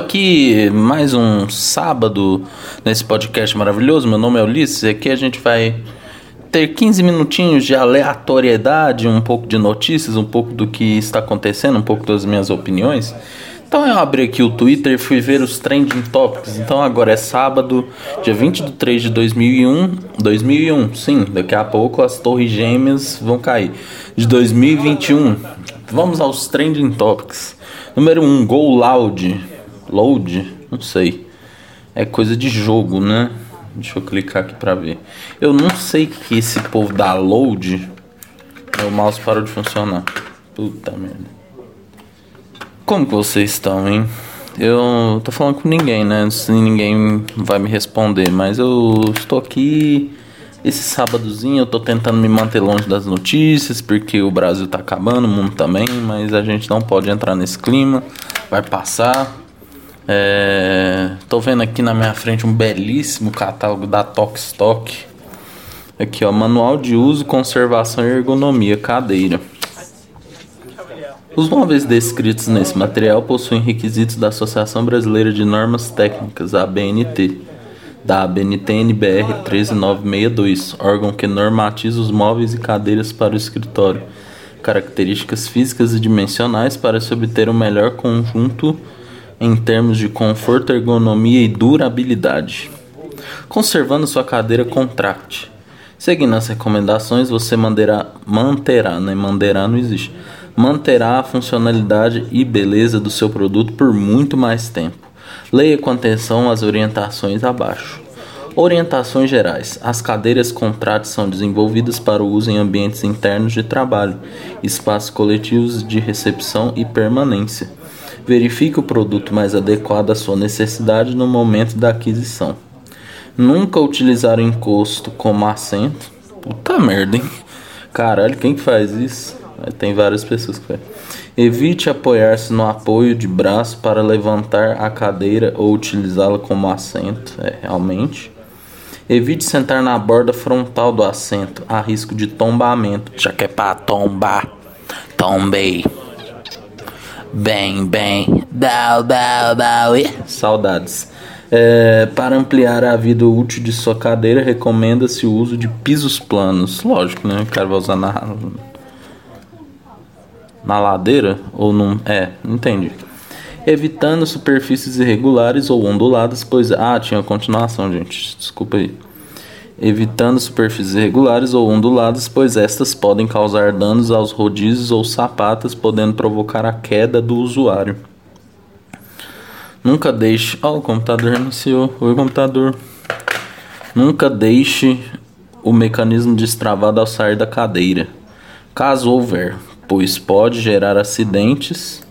aqui mais um sábado nesse podcast maravilhoso, meu nome é Ulisses, e aqui a gente vai ter 15 minutinhos de aleatoriedade, um pouco de notícias, um pouco do que está acontecendo, um pouco das minhas opiniões. Então eu abri aqui o Twitter e fui ver os trending topics. Então agora é sábado, dia 20 de 3 de 2001. 2001, sim, daqui a pouco as torres gêmeas vão cair. De 2021. Vamos aos trending topics. Número 1, Go Loud. Load? Não sei. É coisa de jogo, né? Deixa eu clicar aqui pra ver. Eu não sei que esse povo dá load. Meu mouse parou de funcionar. Puta merda. Como que vocês estão, hein? Eu tô falando com ninguém, né? Ninguém vai me responder, mas eu estou aqui esse sábadozinho eu tô tentando me manter longe das notícias, porque o Brasil tá acabando, o mundo também, mas a gente não pode entrar nesse clima, vai passar. É, tô vendo aqui na minha frente um belíssimo catálogo da Tokstok. Aqui, ó, manual de uso, conservação e ergonomia, cadeira. Os móveis descritos nesse material possuem requisitos da Associação Brasileira de Normas Técnicas, ABNT, da ABNT-NBR 13962, órgão que normatiza os móveis e cadeiras para o escritório, características físicas e dimensionais para se obter o melhor conjunto em termos de conforto, ergonomia e durabilidade. Conservando sua cadeira contract. Seguindo as recomendações, você manterá, manterá, né? Manterá não existe. Manterá a funcionalidade e beleza do seu produto por muito mais tempo. Leia com atenção as orientações abaixo. Orientações gerais: As cadeiras contract são desenvolvidas para o uso em ambientes internos de trabalho, espaços coletivos de recepção e permanência. Verifique o produto mais adequado à sua necessidade no momento da aquisição. Nunca utilizar o encosto como assento. Puta merda, hein? Caralho, quem que faz isso? Tem várias pessoas que fazem. Evite apoiar-se no apoio de braço para levantar a cadeira ou utilizá-la como assento. É, realmente. Evite sentar na borda frontal do assento, a risco de tombamento. Já que é pra tombar, tombei. Bem, bem, dau, dau, dau. e- Saudades. É, para ampliar a vida útil de sua cadeira, recomenda-se o uso de pisos planos. Lógico, né? O cara vai usar na, na ladeira ou num. É, entendi. Evitando superfícies irregulares ou onduladas, pois. Ah, tinha continuação, gente. Desculpa aí. Evitando superfícies irregulares ou onduladas, pois estas podem causar danos aos rodízios ou sapatas, podendo provocar a queda do usuário. Nunca deixe. Ó, o computador iniciou. Oi, computador. Nunca deixe o mecanismo destravado ao sair da cadeira, caso houver, pois pode gerar acidentes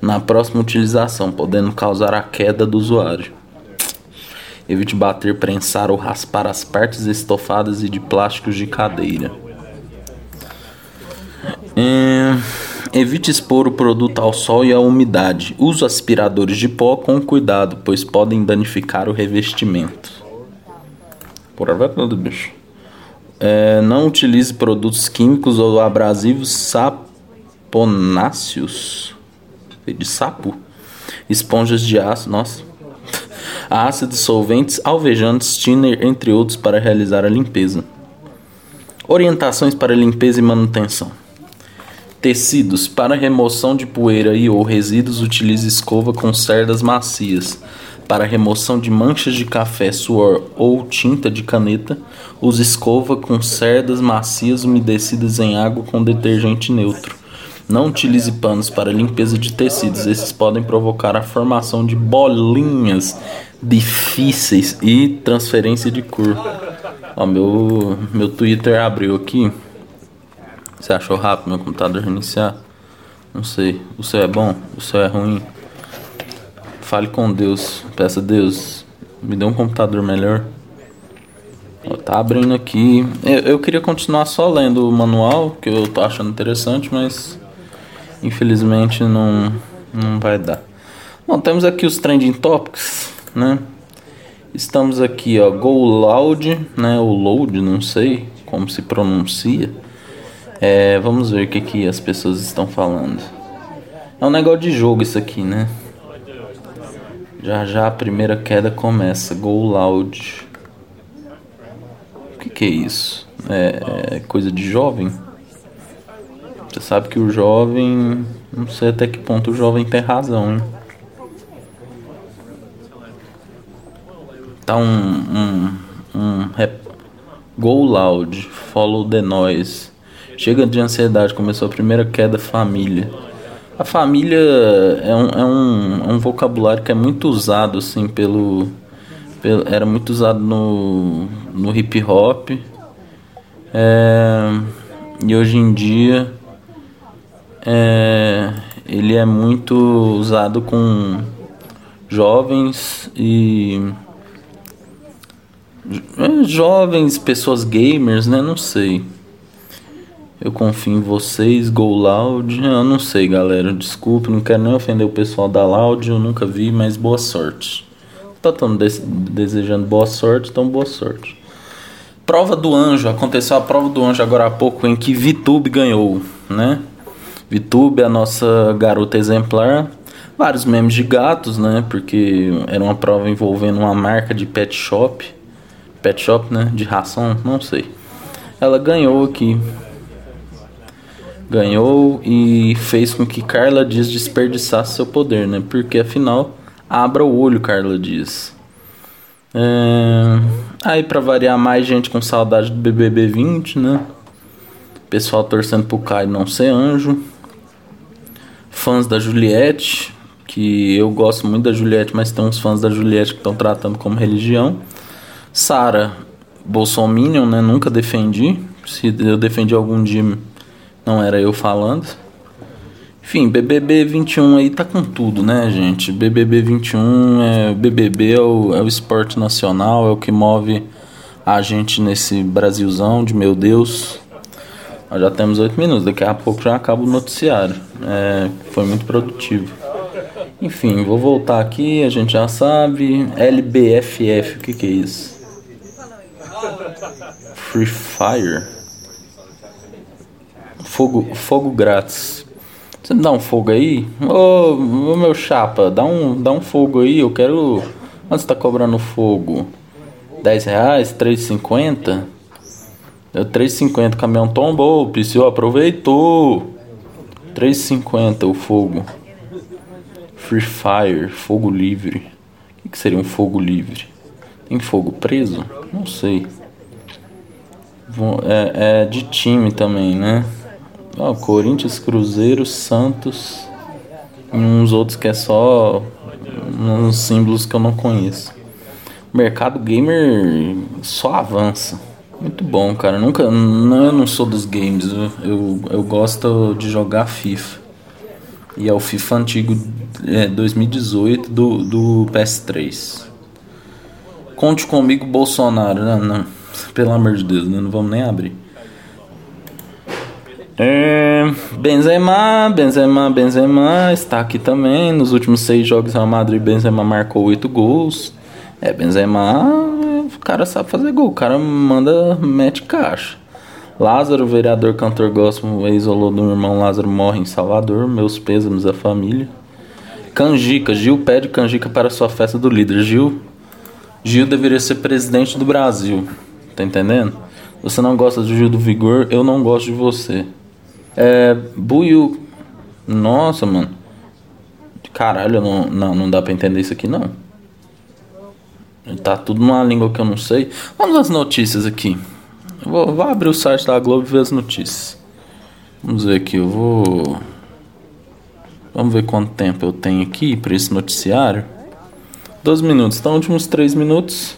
na próxima utilização, podendo causar a queda do usuário. Evite bater, prensar ou raspar as partes estofadas e de plásticos de cadeira. É, Evite expor o produto ao sol e à umidade. Use aspiradores de pó com cuidado, pois podem danificar o revestimento. Por vai tudo, bicho. É, não utilize produtos químicos ou abrasivos saponáceos. De sapo. Esponjas de aço. Nossa. Ácidos, solventes, alvejantes, thinner, entre outros, para realizar a limpeza. Orientações para limpeza e manutenção. Tecidos. Para remoção de poeira e ou resíduos, utilize escova com cerdas macias. Para remoção de manchas de café, suor ou tinta de caneta, use escova com cerdas macias umedecidas em água com detergente neutro. Não utilize panos para limpeza de tecidos, esses podem provocar a formação de bolinhas difíceis e transferência de cor. Ó, meu, meu Twitter abriu aqui. Você achou rápido meu computador reiniciar? Não sei. O seu é bom? O seu é ruim? Fale com Deus. Peça a Deus. Me dê um computador melhor. Ó, Tá abrindo aqui. Eu, eu queria continuar só lendo o manual, que eu tô achando interessante, mas infelizmente não, não vai dar. Bom, temos aqui os trending topics, né? Estamos aqui, ó, Go Loud, né? O Load, não sei como se pronuncia. É, vamos ver o que, que as pessoas estão falando. É um negócio de jogo isso aqui, né? Já já a primeira queda começa. Go Loud. O que, que é isso? É, é coisa de jovem? Você sabe que o jovem. Não sei até que ponto o jovem tem razão, hein? Tá um. um, um rap- Go loud, follow the noise. Chega de ansiedade, começou a primeira queda família. A família é um, é um, é um vocabulário que é muito usado assim pelo, pelo era muito usado no, no hip hop é, e hoje em dia é, ele é muito usado com jovens e é, jovens, pessoas gamers, né? Não sei. Eu confio em vocês, Go Loud. Eu não sei, galera. Desculpe, não quero nem ofender o pessoal da Loud. Eu nunca vi, mas boa sorte. Tá tão des- desejando boa sorte, então boa sorte. Prova do Anjo. Aconteceu a prova do Anjo agora há pouco em que Vitube ganhou, né? Vitube, a nossa garota exemplar. Vários memes de gatos, né? Porque era uma prova envolvendo uma marca de pet shop. Pet shop, né? De ração, não sei. Ela ganhou aqui. Ganhou e fez com que Carla Dias desperdiçasse seu poder, né? Porque afinal, abra o olho, Carla Dias. É... Aí, pra variar, mais gente com saudade do BBB 20, né? Pessoal torcendo pro Caio não ser anjo. Fãs da Juliette, que eu gosto muito da Juliette, mas tem uns fãs da Juliette que estão tratando como religião. Sara Bolsominion, né? Nunca defendi. Se eu defendi algum dia, não era eu falando. Enfim, BBB 21 aí tá com tudo, né, gente? BBB 21 é BBB é o, é o esporte nacional, é o que move a gente nesse Brasilzão de meu Deus. Nós já temos oito minutos, daqui a pouco já acaba o noticiário. É, foi muito produtivo. Enfim, vou voltar aqui, a gente já sabe. LBFF, o que, que é isso? Free Fire? Fogo, fogo grátis. Você me dá um fogo aí? Ô, ô, meu chapa, dá um, dá um fogo aí, eu quero. Quanto você tá cobrando fogo? 10 reais? 3,50? Deu 3,50, caminhão tombou, o PCO aproveitou. 3,50 o fogo. Free Fire, fogo livre. O que, seria um fogo livre? Tem fogo preso? Não sei. É, é de time também, né? Ó, Corinthians, Cruzeiro, Santos e uns outros que é só uns símbolos que eu não conheço. Mercado gamer só avança. Muito bom, cara. Nunca, não, eu não sou dos games. Eu, eu, eu gosto de jogar FIFA. E é o FIFA antigo é, 2018 do, do PS3. Conte comigo, Bolsonaro. Não, não. Pelo amor de Deus, né? não vamos nem abrir. É, Benzema, Benzema, Benzema está aqui também. Nos últimos seis jogos, Real Madrid, Benzema marcou oito gols. É, Benzema, o cara sabe fazer gol. O cara manda, mete caixa. Lázaro, vereador, cantor gospel, ex-olô do irmão Lázaro, morre em Salvador. Meus pêsames à família. Canjica, Gil pede canjica para sua festa do líder. Gil, Gil deveria ser presidente do Brasil. Tá entendendo? Você não gosta do Gil do Vigor, eu não gosto de você. É. Buiu. Nossa, mano. Caralho, não, não, não dá pra entender isso aqui não. Tá tudo numa língua que eu não sei. Vamos às notícias aqui. Eu Vou, vou abrir o site da Globo e ver as notícias. Vamos ver aqui, eu vou. Vamos ver quanto tempo eu tenho aqui para esse noticiário. 12 minutos. Então, últimos 3 minutos.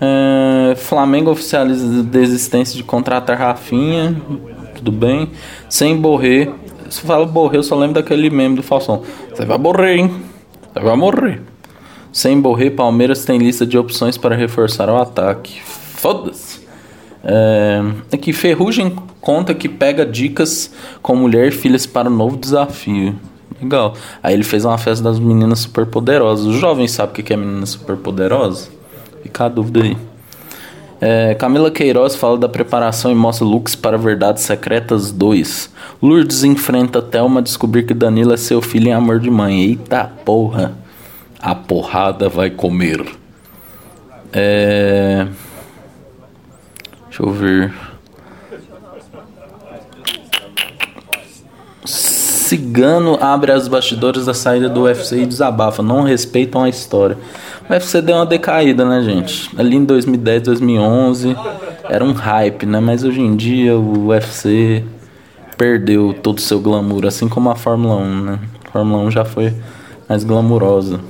É, Flamengo oficializa desistência de contratar Rafinha. Tudo bem. Sem borrer. Se fala borrer, eu só lembro daquele meme do Falsão. Você vai morrer, hein? Você vai morrer. Sem borrer, Palmeiras tem lista de opções para reforçar o ataque. Foda-se. É, aqui, Ferrugem conta que pega dicas com mulher e filhas para o novo desafio. Legal. Aí ele fez uma festa das meninas superpoderosas. Os jovens sabem o que é menina superpoderosa? Fica a dúvida aí. É, Camila Queiroz fala da preparação e mostra looks para Verdades Secretas 2. Lourdes enfrenta Thelma a descobrir que Danilo é seu filho em amor de mãe. Eita porra! A porrada vai comer. É... Deixa eu ver. Cigano abre as bastidores da saída do UFC e desabafa. Não respeitam a história. O UFC deu uma decaída, né, gente? Ali em 2010, 2011 era um hype, né? Mas hoje em dia o UFC perdeu todo o seu glamour, assim como a Fórmula 1, né? A Fórmula 1 já foi mais glamurosa.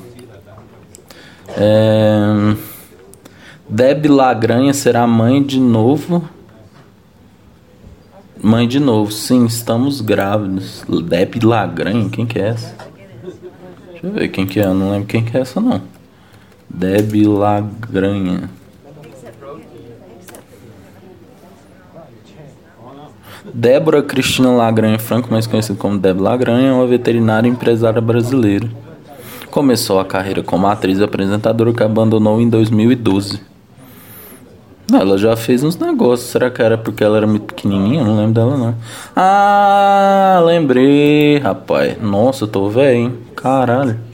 É... Deb Lagranha será mãe de novo. Mãe de novo, sim, estamos grávidos. Deb Lagranha, quem que é essa? Deixa eu ver quem que é, eu não lembro quem que é essa não. Deb Lagranha. Débora Cristina Lagranha Franco, mais conhecida como Deb Lagranha, é uma veterinária e empresária brasileira. Começou a carreira como atriz e apresentadora que abandonou em 2012. Ela já fez uns negócios. Será que era porque ela era muito pequenininha? Não lembro dela não. Ah, lembrei, rapaz. Nossa, eu tô velho, hein? Caralho.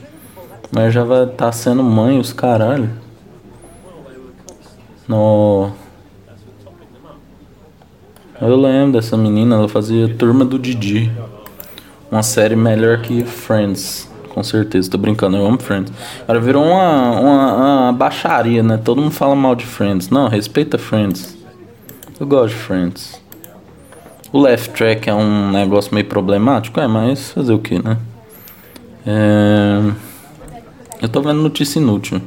Mas já vai estar tá sendo mãe os caralho. No... Eu lembro dessa menina, ela fazia Turma do Didi. Uma série melhor que Friends. Com certeza, tô brincando, eu amo Friends. Agora virou uma, uma, uma baixaria, né? Todo mundo fala mal de Friends. Não, respeita Friends. Eu gosto de Friends. O left track é um negócio meio problemático, é, mas fazer o que, né? É... Eu tô vendo notícia inútil.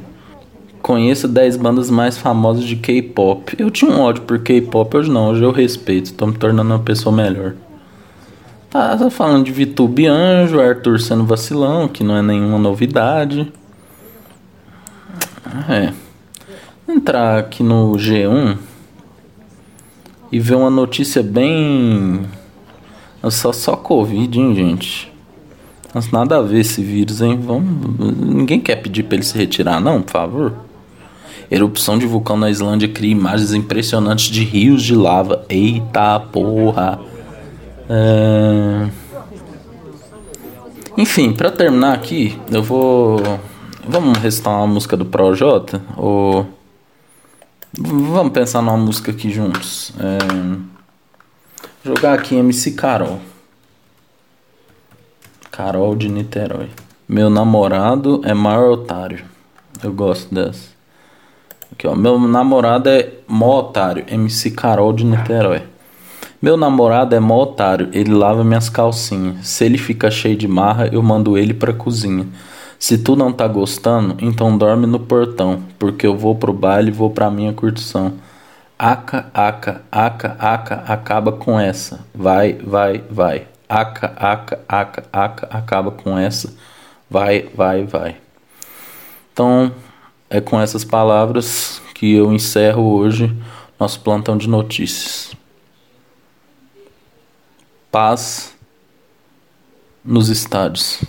Conheço 10 bandas mais famosas de K-pop. Eu tinha um ódio por K-pop, hoje não, hoje eu respeito. Tô me tornando uma pessoa melhor. Tá, tá falando de Vitube Anjo, Arthur sendo vacilão, que não é nenhuma novidade. É. Entrar aqui no G1 e ver uma notícia bem. Só, só Covid, hein, gente? Mas nada a ver esse vírus, hein? Vamos... Ninguém quer pedir pra ele se retirar, não, por favor. Erupção de vulcão na Islândia cria imagens impressionantes de rios de lava. Eita porra! É... Enfim, para terminar aqui, eu vou. Vamos recitar uma música do Projota? Ou. Vamos pensar numa música aqui juntos. É... Jogar aqui MC Carol. Carol de Niterói. Meu namorado é maior otário. Eu gosto dessa. Aqui, ó. Meu namorado é mó otário. MC Carol de Niterói. Meu namorado é mó otário. Ele lava minhas calcinhas. Se ele fica cheio de marra, eu mando ele pra cozinha. Se tu não tá gostando, então dorme no portão. Porque eu vou pro baile e vou pra minha curtição. Aca, aca, aca, aca, acaba com essa. Vai, vai, vai aca, aca, aca, aca, acaba com essa, vai, vai, vai. Então, é com essas palavras que eu encerro hoje nosso plantão de notícias. Paz nos estádios.